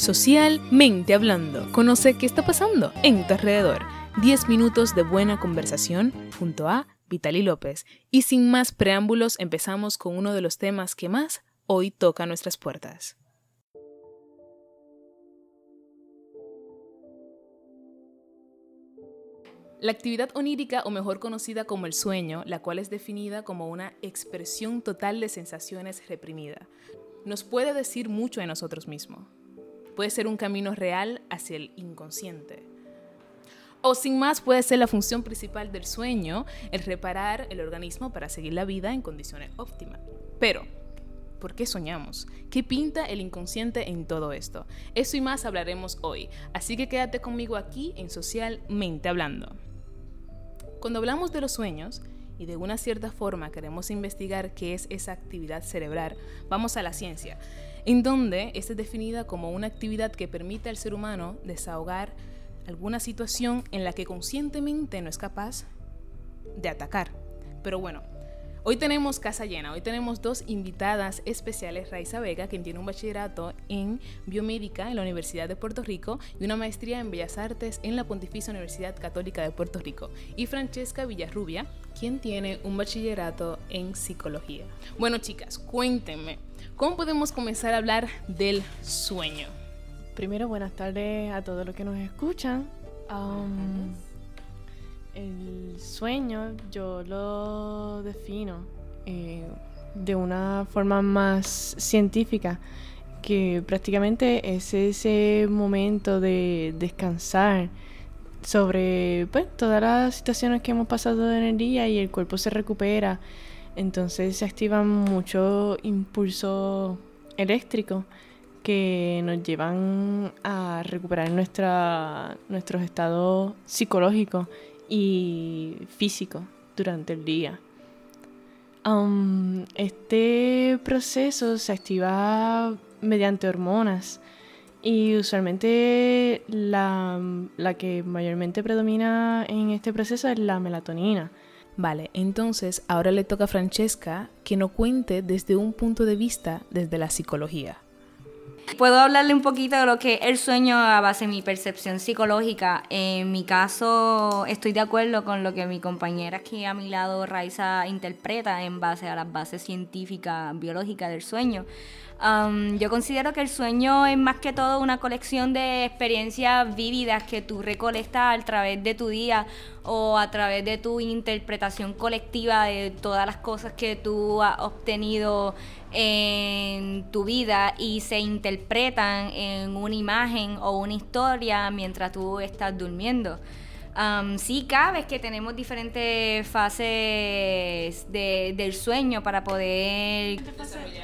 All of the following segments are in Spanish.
Socialmente hablando, conoce qué está pasando en tu alrededor. 10 minutos de buena conversación junto a Vitali López. Y sin más preámbulos, empezamos con uno de los temas que más hoy toca nuestras puertas. La actividad onírica, o mejor conocida como el sueño, la cual es definida como una expresión total de sensaciones reprimida, nos puede decir mucho de nosotros mismos. Puede ser un camino real hacia el inconsciente. O sin más, puede ser la función principal del sueño, el reparar el organismo para seguir la vida en condiciones óptimas. Pero, ¿por qué soñamos? ¿Qué pinta el inconsciente en todo esto? Eso y más hablaremos hoy, así que quédate conmigo aquí en Socialmente Hablando. Cuando hablamos de los sueños, y de una cierta forma queremos investigar qué es esa actividad cerebral, vamos a la ciencia, en donde esta es definida como una actividad que permite al ser humano desahogar alguna situación en la que conscientemente no es capaz de atacar. Pero bueno, Hoy tenemos casa llena, hoy tenemos dos invitadas especiales, Raiza Vega, quien tiene un bachillerato en biomédica en la Universidad de Puerto Rico y una maestría en Bellas Artes en la Pontificia Universidad Católica de Puerto Rico, y Francesca Villarrubia, quien tiene un bachillerato en psicología. Bueno chicas, cuéntenme, ¿cómo podemos comenzar a hablar del sueño? Primero, buenas tardes a todos los que nos escuchan. Um, el sueño yo lo defino eh, de una forma más científica, que prácticamente es ese momento de descansar sobre pues, todas las situaciones que hemos pasado en el día y el cuerpo se recupera. Entonces se activan muchos impulsos eléctricos que nos llevan a recuperar nuestra, nuestros estados psicológicos y físico durante el día. Um, este proceso se activa mediante hormonas y usualmente la, la que mayormente predomina en este proceso es la melatonina. Vale, entonces ahora le toca a Francesca que nos cuente desde un punto de vista desde la psicología. Puedo hablarle un poquito de lo que es el sueño a base de mi percepción psicológica. En mi caso, estoy de acuerdo con lo que mi compañera aquí a mi lado, Raiza, interpreta en base a las bases científicas, biológicas del sueño. Um, yo considero que el sueño es más que todo una colección de experiencias vívidas que tú recolectas a través de tu día o a través de tu interpretación colectiva de todas las cosas que tú has obtenido en tu vida y se interpretan en una imagen o una historia mientras tú estás durmiendo. Um, sí cabe que tenemos diferentes fases del sueño para poder...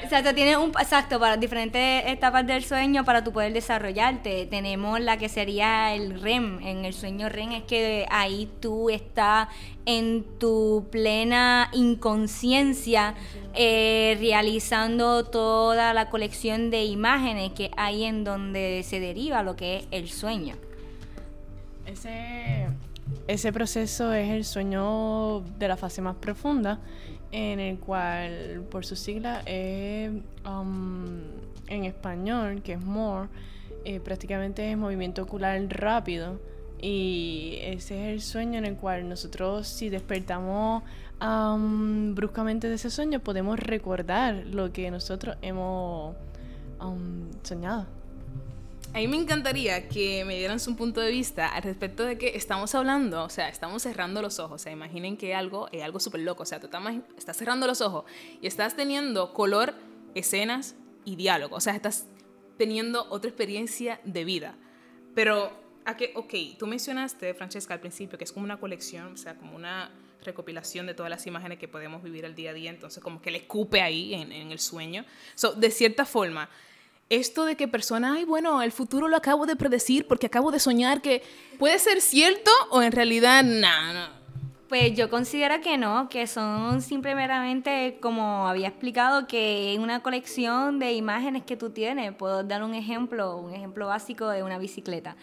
Exacto, tienes un... Exacto, para diferentes etapas del sueño para tu poder desarrollarte. Tenemos la que sería el REM. En el sueño REM es que ahí tú estás en tu plena inconsciencia eh, realizando toda la colección de imágenes que hay en donde se deriva lo que es el sueño. Ese, ese proceso es el sueño de la fase más profunda, en el cual, por su sigla, es um, en español, que es more, eh, prácticamente es movimiento ocular rápido. Y ese es el sueño en el cual nosotros, si despertamos um, bruscamente de ese sueño, podemos recordar lo que nosotros hemos um, soñado. A mí me encantaría que me dieran su punto de vista al respecto de que estamos hablando, o sea, estamos cerrando los ojos. O sea, imaginen que algo es algo súper loco. O sea, tú estás cerrando los ojos y estás teniendo color, escenas y diálogo. O sea, estás teniendo otra experiencia de vida. Pero, ¿a qué? Ok, tú mencionaste, Francesca, al principio, que es como una colección, o sea, como una recopilación de todas las imágenes que podemos vivir al día a día. Entonces, como que le escupe ahí en, en el sueño. So, de cierta forma, esto de que personas, ay, bueno, el futuro lo acabo de predecir porque acabo de soñar que puede ser cierto o en realidad nada. Pues yo considero que no, que son simplemente, como había explicado, que una colección de imágenes que tú tienes. Puedo dar un ejemplo, un ejemplo básico de una bicicleta.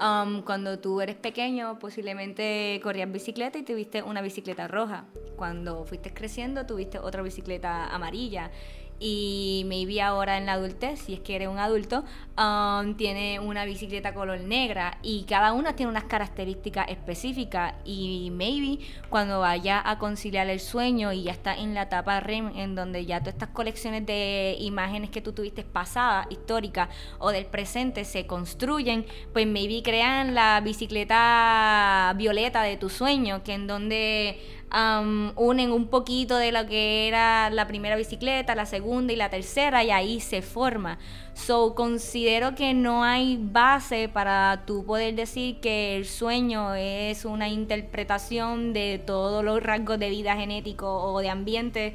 Um, cuando tú eres pequeño, posiblemente corrías bicicleta y tuviste una bicicleta roja. Cuando fuiste creciendo, tuviste otra bicicleta amarilla y maybe ahora en la adultez, si es que eres un adulto, um, tiene una bicicleta color negra y cada una tiene unas características específicas y maybe cuando vaya a conciliar el sueño y ya está en la etapa REM en donde ya todas estas colecciones de imágenes que tú tuviste pasadas, históricas o del presente se construyen, pues maybe crean la bicicleta violeta de tu sueño, que en donde unen un poquito de lo que era la primera bicicleta, la segunda y la tercera, y ahí se forma. So, considero que no hay base para tú poder decir que el sueño es una interpretación de todos los rasgos de vida genético o de ambiente.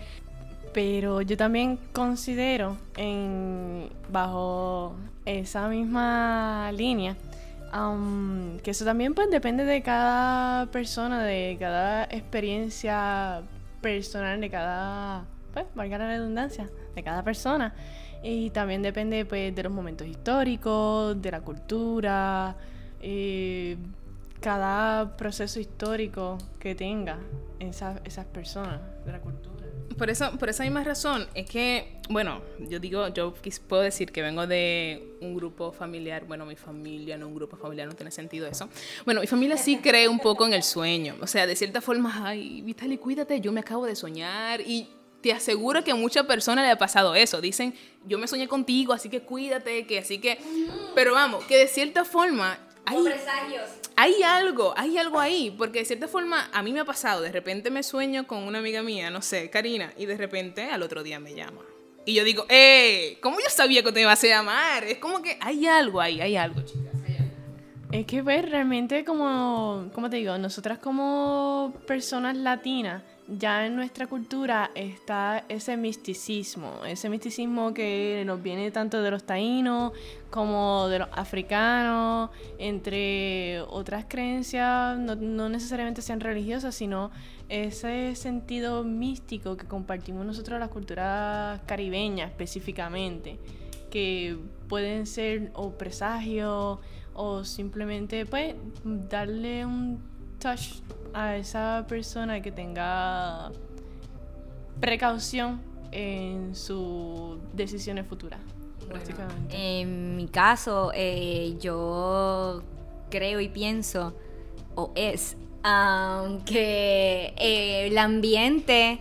Pero yo también considero, en, bajo esa misma línea, que eso también pues depende de cada persona, de cada experiencia personal, de cada, pues, valga la redundancia, de cada persona. Y también depende pues de los momentos históricos, de la cultura, eh, cada proceso histórico que tenga esas, esas personas de la cultura por, eso, por esa misma razón es que, bueno, yo digo, yo puedo decir que vengo de un grupo familiar, bueno, mi familia, no un grupo familiar, no tiene sentido eso. Bueno, mi familia sí cree un poco en el sueño, o sea, de cierta forma, ay, Vitali, cuídate, yo me acabo de soñar y te aseguro que a muchas personas le ha pasado eso. Dicen, yo me soñé contigo, así que cuídate, que así que... Pero vamos, que de cierta forma... Hay, presagios hay algo, hay algo ahí, porque de cierta forma a mí me ha pasado, de repente me sueño con una amiga mía, no sé, Karina, y de repente al otro día me llama. Y yo digo, ¡eh! ¿Cómo yo sabía que te ibas a llamar? Es como que hay algo ahí, hay algo, chicas. Es que pues realmente como, como te digo, nosotras como personas latinas, ya en nuestra cultura está ese misticismo, ese misticismo que nos viene tanto de los taínos como de los africanos, entre otras creencias, no, necesariamente sean religiosas, sino ese sentido místico que compartimos nosotros las culturas caribeñas específicamente, que pueden ser o presagios o simplemente pues darle un touch a esa persona que tenga precaución en sus decisiones futuras. En mi caso, eh, yo creo y pienso, o es, que eh, el ambiente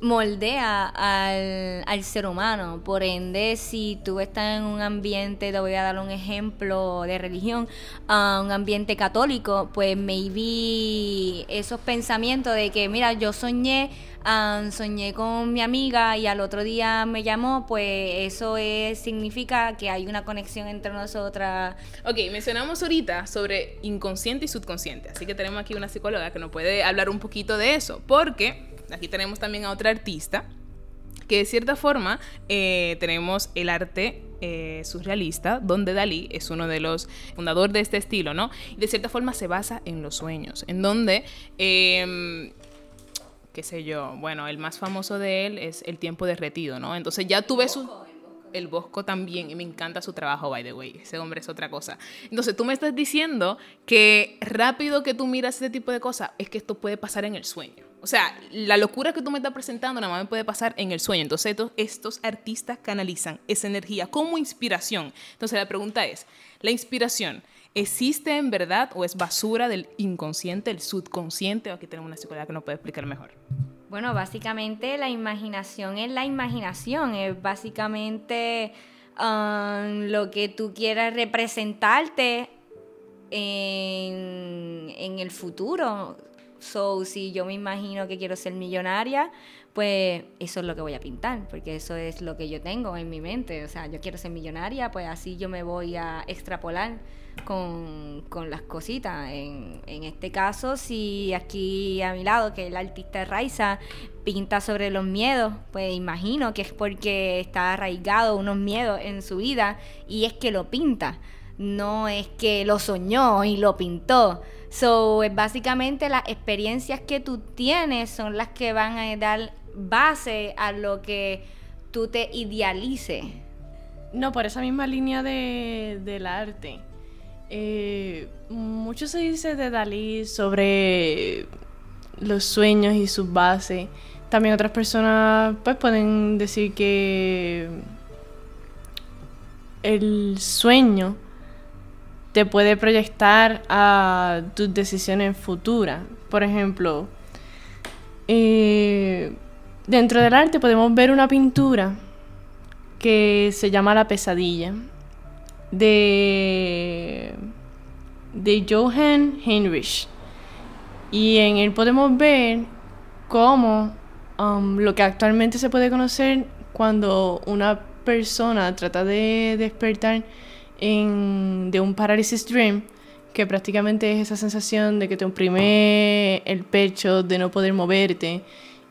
moldea al, al, ser humano. Por ende, si tú estás en un ambiente, te voy a dar un ejemplo de religión, un ambiente católico, pues maybe esos pensamientos de que, mira, yo soñé, soñé con mi amiga y al otro día me llamó, pues eso es, significa que hay una conexión entre nosotras. Ok, mencionamos ahorita sobre inconsciente y subconsciente, así que tenemos aquí una psicóloga que nos puede hablar un poquito de eso, porque aquí tenemos también a otra artista, que de cierta forma eh, tenemos el arte eh, surrealista, donde Dalí es uno de los fundadores de este estilo, ¿no? Y de cierta forma se basa en los sueños, en donde, em, qué sé yo, bueno, el más famoso de él es El tiempo derretido, ¿no? Entonces ya tuve su... El Bosco también, y me encanta su trabajo, by the way. Ese hombre es otra cosa. Entonces, tú me estás diciendo que rápido que tú miras este tipo de cosas, es que esto puede pasar en el sueño. O sea, la locura que tú me estás presentando nada más me puede pasar en el sueño. Entonces, estos, artistas canalizan esa energía como inspiración. Entonces, la pregunta es, ¿la inspiración existe en verdad o es basura del inconsciente, el subconsciente? O aquí tenemos una psicóloga que nos puede explicar mejor. Bueno, básicamente la imaginación es la imaginación, es básicamente um, lo que tú quieras representarte en, en el futuro. So, si yo me imagino que quiero ser millonaria, pues eso es lo que voy a pintar, porque eso es lo que yo tengo en mi mente. O sea, yo quiero ser millonaria, pues así yo me voy a extrapolar con, las cositas. En, este caso, si aquí a mi lado, que el artista Raiza pinta sobre los miedos, pues imagino que es porque está arraigado unos miedos en su vida y es que lo pinta. No es que lo soñó y lo pintó So, básicamente las experiencias que tú tienes son las que van a dar base a lo que tú te idealices. No, por esa misma línea de, del arte. Eh, mucho se dice de Dalí sobre los sueños y sus bases, También otras personas pues pueden decir que el sueño te puede proyectar a tus decisiones futuras. Por ejemplo, eh, dentro del arte podemos ver una pintura que se llama La pesadilla de, de Johann Heinrich. Y en él podemos ver cómo um, lo que actualmente se puede conocer cuando una persona trata de despertar en, de un parálisis dream, que prácticamente es esa sensación de que te oprime el pecho, de no poder moverte.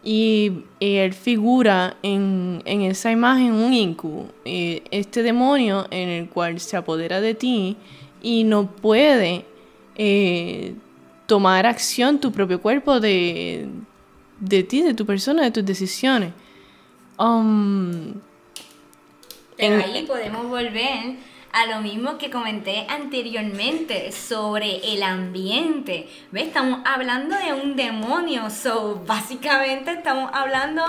Y, él figura en, en, esa imagen un incu, eh, este demonio en el cual se apodera de ti y no puede eh, tomar acción tu propio cuerpo de, de ti, de tu persona, de tus decisiones. Um, Pero ahí podemos volver a lo mismo que comenté anteriormente sobre el ambiente. ¿Ves? Estamos hablando de un demonio. So, básicamente estamos hablando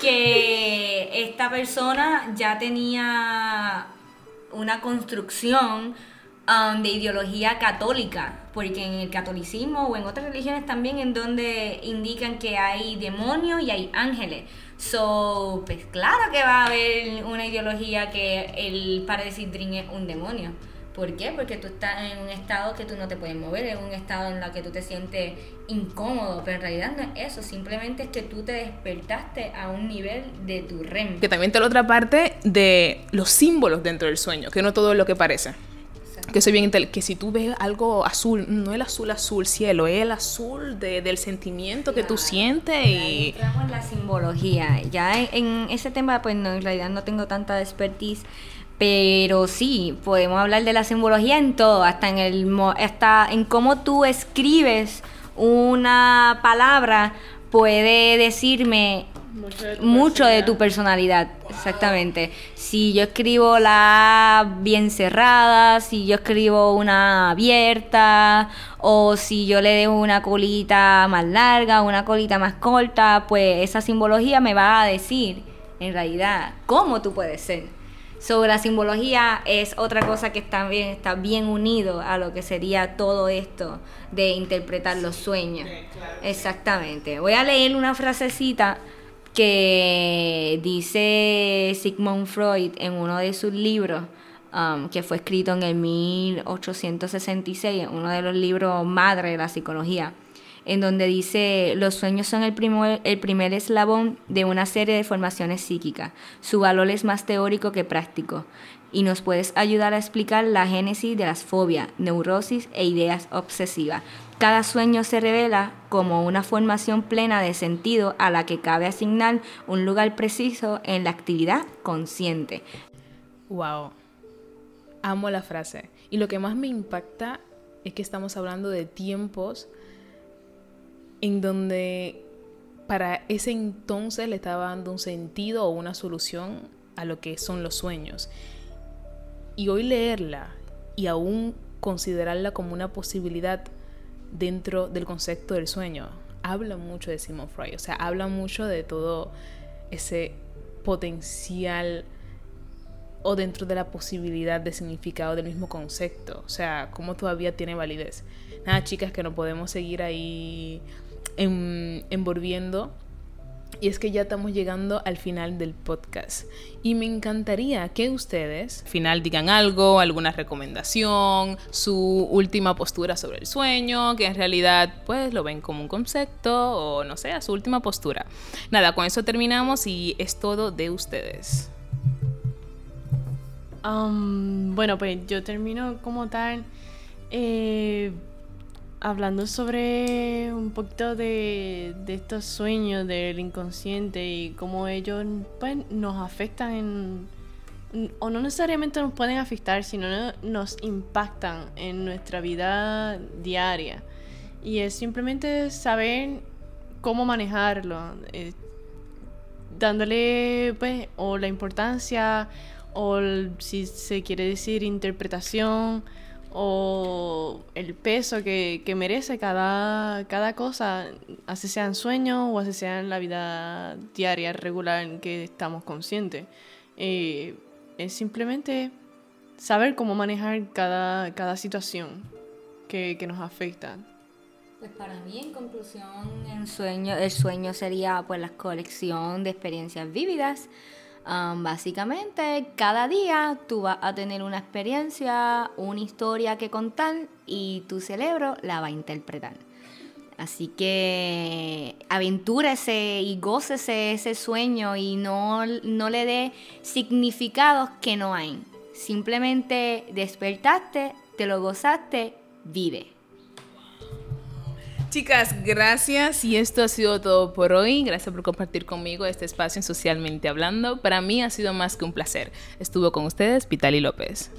que esta persona ya tenía una construcción um, de ideología católica. Porque en el catolicismo o en otras religiones también en donde indican que hay demonios y hay ángeles. So, pues claro que va a haber una ideología que el Paradise Dream es un demonio. ¿Por qué? Porque tú estás en un estado que tú no te puedes mover, en un estado en el que tú te sientes incómodo, pero en realidad no es eso, simplemente es que tú te despertaste a un nivel de tu REM. Que también está la otra parte de los símbolos dentro del sueño, que no todo es lo que parece que soy bien que si tú ves algo azul, no el azul azul cielo, es el azul de, del sentimiento que tú sientes y... Entramos en la simbología. Ya en, ese tema, pues no, en realidad no tengo tanta expertise, pero sí, podemos hablar de la simbología en todo, hasta en, el, hasta en cómo tú escribes una palabra puede decirme mucho de tu, personalidad, exactamente. Si yo escribo la bien cerrada, si yo escribo una abierta, o si yo le dejo una colita más larga, una colita más corta, pues esa simbología me va a decir, en realidad, cómo tú puedes ser. Sobre la simbología es otra cosa que también está bien unido a lo que sería todo esto de interpretar los sueños. Exactamente. Voy a leer una frasecita que dice Sigmund Freud en uno de sus libros, um, que fue escrito en el 1866, uno de los libros madre de la psicología, en donde dice, los sueños son el, primer, el primer eslabón de una serie de formaciones psíquicas. Su valor es más teórico que práctico y nos puedes ayudar a explicar la génesis de las fobias, neurosis e ideas obsesivas. Cada sueño se revela como una formación plena de sentido a la que cabe asignar un lugar preciso en la actividad consciente. Wow. Amo la frase. Y lo que más me impacta es que estamos hablando de tiempos en donde para ese entonces le estaba dando un sentido o una solución a lo que son los sueños. Y hoy leerla y aún considerarla como una posibilidad dentro del concepto del sueño. Habla mucho de Simon Freud, o sea, habla mucho de todo ese potencial o dentro de la posibilidad de significado del mismo concepto, o sea, cómo todavía tiene validez. Nada, chicas, que no podemos seguir ahí envolviendo y es que ya estamos llegando al final del podcast. Y me encantaría que ustedes, al final, digan algo, alguna recomendación, su última postura sobre el sueño, que en realidad pues lo ven como un concepto o no sé, su última postura. Nada, con eso terminamos y es todo de ustedes. Um, bueno, pues yo termino como tal. Eh, hablando sobre un poquito de, estos sueños del inconsciente y cómo ellos pues, nos afectan en, o no necesariamente nos pueden afectar, sino nos impactan en nuestra vida diaria. Y es simplemente saber cómo manejarlo, eh, dándole pues o la importancia o si se quiere decir interpretación o el peso que, merece cada, cada cosa, así sea en sueño o así sea en la vida diaria, regular en que estamos conscientes. Eh, es simplemente saber cómo manejar cada, cada situación que, que, nos afecta. Pues para mí, en conclusión, el sueño, el sueño sería pues la colección de experiencias vívidas básicamente, cada día tú vas a tener una experiencia, una historia que contar y tu cerebro la va a interpretar. Así que aventúrese y gócese ese sueño y no, no le dé significados que no hay. Simplemente despertaste, te lo gozaste, vive. Chicas, gracias y esto ha sido todo por hoy. Gracias por compartir conmigo este espacio en Socialmente Hablando. Para mí ha sido más que un placer. Estuvo con ustedes Vitali López.